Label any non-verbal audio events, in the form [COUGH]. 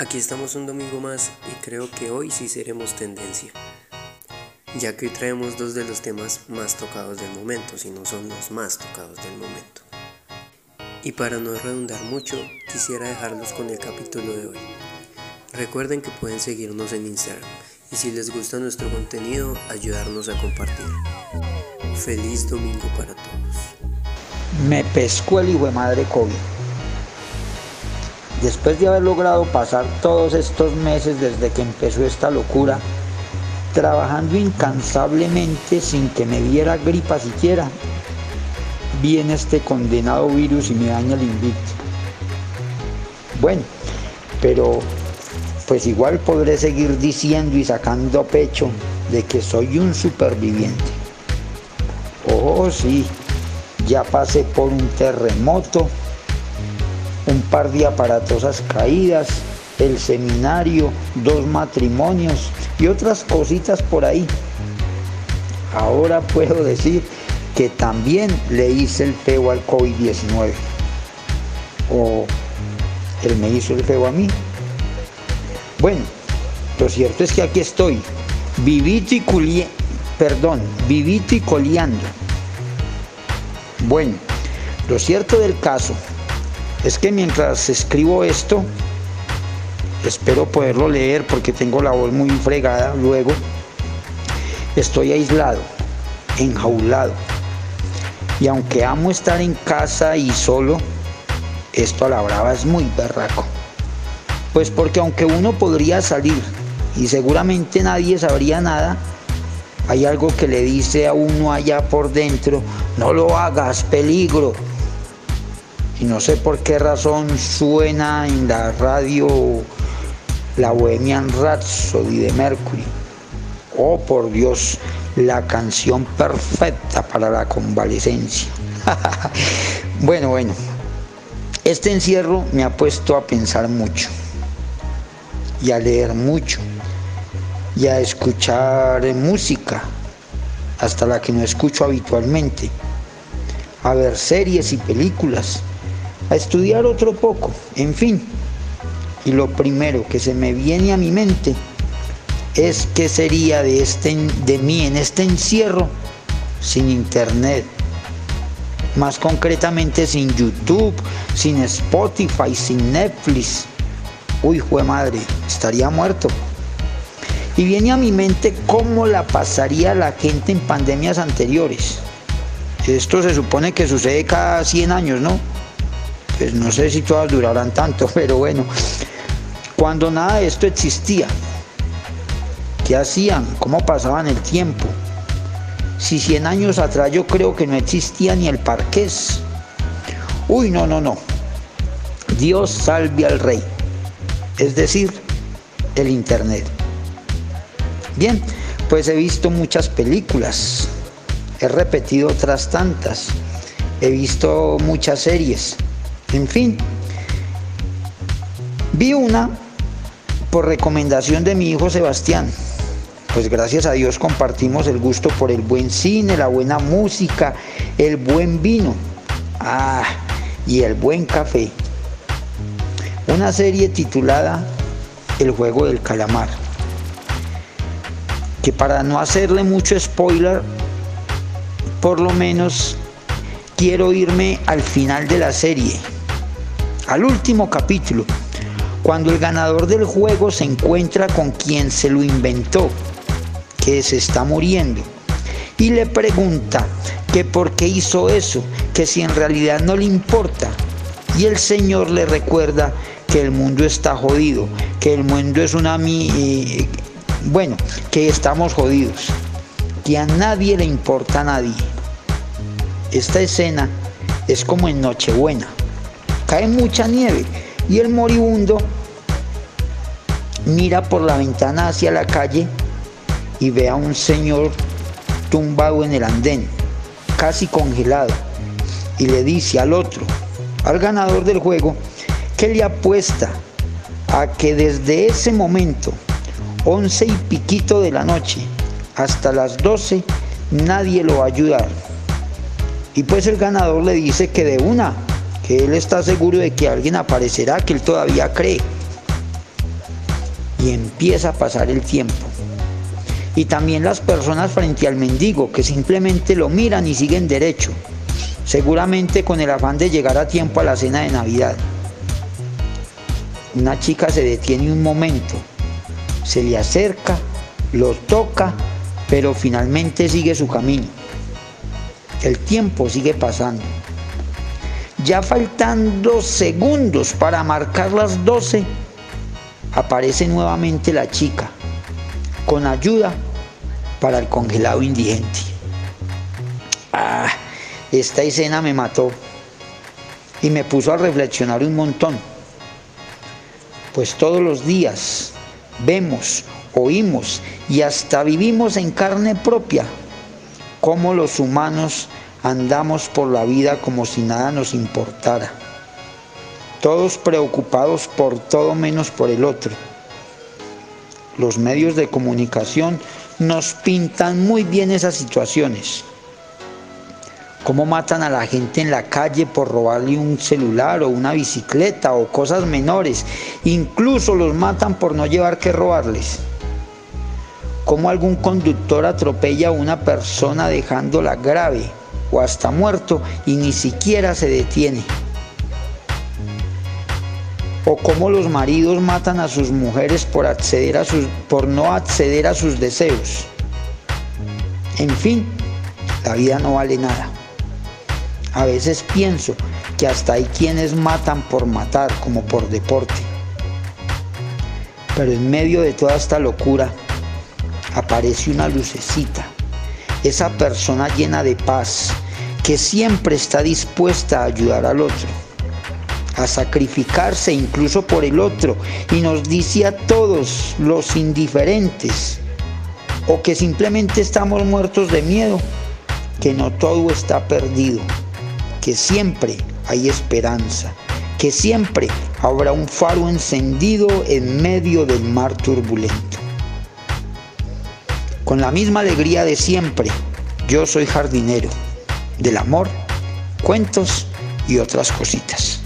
Aquí estamos un domingo más y creo que hoy sí seremos tendencia, ya que hoy traemos dos de los temas más tocados del momento, si no son los más tocados del momento. Y para no redundar mucho, quisiera dejarlos con el capítulo de hoy. Recuerden que pueden seguirnos en Instagram y si les gusta nuestro contenido, ayudarnos a compartir. Feliz domingo para todos. Me pescó el hijo madre COVID. Después de haber logrado pasar todos estos meses desde que empezó esta locura, trabajando incansablemente sin que me diera gripa siquiera, viene este condenado virus y me daña el invicto. Bueno, pero pues igual podré seguir diciendo y sacando pecho de que soy un superviviente. Oh, sí, ya pasé por un terremoto, par de aparatosas caídas, el seminario, dos matrimonios y otras cositas por ahí. Ahora puedo decir que también le hice el feo al COVID-19. O él me hizo el feo a mí. Bueno, lo cierto es que aquí estoy, vivito y culi perdón, vivito y coleando. Bueno, lo cierto del caso es que mientras escribo esto, espero poderlo leer porque tengo la voz muy fregada luego, estoy aislado, enjaulado. Y aunque amo estar en casa y solo, esto a la brava es muy berraco. Pues porque aunque uno podría salir y seguramente nadie sabría nada, hay algo que le dice a uno allá por dentro, no lo hagas, peligro, y no sé por qué razón suena en la radio la Bohemian Rhapsody de Mercury. Oh, por Dios, la canción perfecta para la convalecencia. [LAUGHS] bueno, bueno, este encierro me ha puesto a pensar mucho y a leer mucho y a escuchar música, hasta la que no escucho habitualmente, a ver series y películas a estudiar otro poco, en fin. Y lo primero que se me viene a mi mente es qué sería de, este, de mí en este encierro sin internet. Más concretamente sin YouTube, sin Spotify, sin Netflix. Uy, jue madre, estaría muerto. Y viene a mi mente cómo la pasaría la gente en pandemias anteriores. Esto se supone que sucede cada 100 años, ¿no? Pues no sé si todas durarán tanto, [LAUGHS] pero bueno, cuando nada de esto existía, ¿qué hacían? ¿Cómo pasaban el tiempo? Si 100 años atrás yo creo que no existía ni el parqués. Uy, no, no, no. Dios salve al rey. Es decir, el Internet. Bien, pues he visto muchas películas. He repetido otras tantas. He visto muchas series. En fin, vi una por recomendación de mi hijo Sebastián. Pues gracias a Dios compartimos el gusto por el buen cine, la buena música, el buen vino. Ah, y el buen café. Una serie titulada El juego del calamar. Que para no hacerle mucho spoiler, por lo menos quiero irme al final de la serie al último capítulo, cuando el ganador del juego se encuentra con quien se lo inventó, que se está muriendo, y le pregunta que por qué hizo eso, que si en realidad no le importa. Y el Señor le recuerda que el mundo está jodido, que el mundo es una... Eh, bueno, que estamos jodidos, que a nadie le importa a nadie. Esta escena es como en Nochebuena cae mucha nieve y el moribundo mira por la ventana hacia la calle y ve a un señor tumbado en el andén, casi congelado, y le dice al otro, al ganador del juego, que le apuesta a que desde ese momento, once y piquito de la noche, hasta las doce, nadie lo va a ayudar. Y pues el ganador le dice que de una él está seguro de que alguien aparecerá que él todavía cree. y empieza a pasar el tiempo. Y también las personas frente al mendigo que simplemente lo miran y siguen derecho, seguramente con el afán de llegar a tiempo a la cena de Navidad. Una chica se detiene un momento, se le acerca, lo toca, pero finalmente sigue su camino. El tiempo sigue pasando. Ya faltando segundos para marcar las 12, aparece nuevamente la chica, con ayuda para el congelado indigente. Ah, esta escena me mató y me puso a reflexionar un montón. Pues todos los días vemos, oímos y hasta vivimos en carne propia cómo los humanos andamos por la vida como si nada nos importara. Todos preocupados por todo menos por el otro. Los medios de comunicación nos pintan muy bien esas situaciones. Cómo matan a la gente en la calle por robarle un celular o una bicicleta o cosas menores. Incluso los matan por no llevar que robarles cómo algún conductor atropella a una persona dejándola grave o hasta muerto y ni siquiera se detiene. O cómo los maridos matan a sus mujeres por, acceder a sus, por no acceder a sus deseos. En fin, la vida no vale nada. A veces pienso que hasta hay quienes matan por matar, como por deporte. Pero en medio de toda esta locura, aparece una lucecita, esa persona llena de paz, que siempre está dispuesta a ayudar al otro, a sacrificarse incluso por el otro, y nos dice a todos los indiferentes, o que simplemente estamos muertos de miedo, que no todo está perdido, que siempre hay esperanza, que siempre habrá un faro encendido en medio del mar turbulento con la misma alegría de siempre. Yo soy jardinero del amor, cuentos y otras cositas.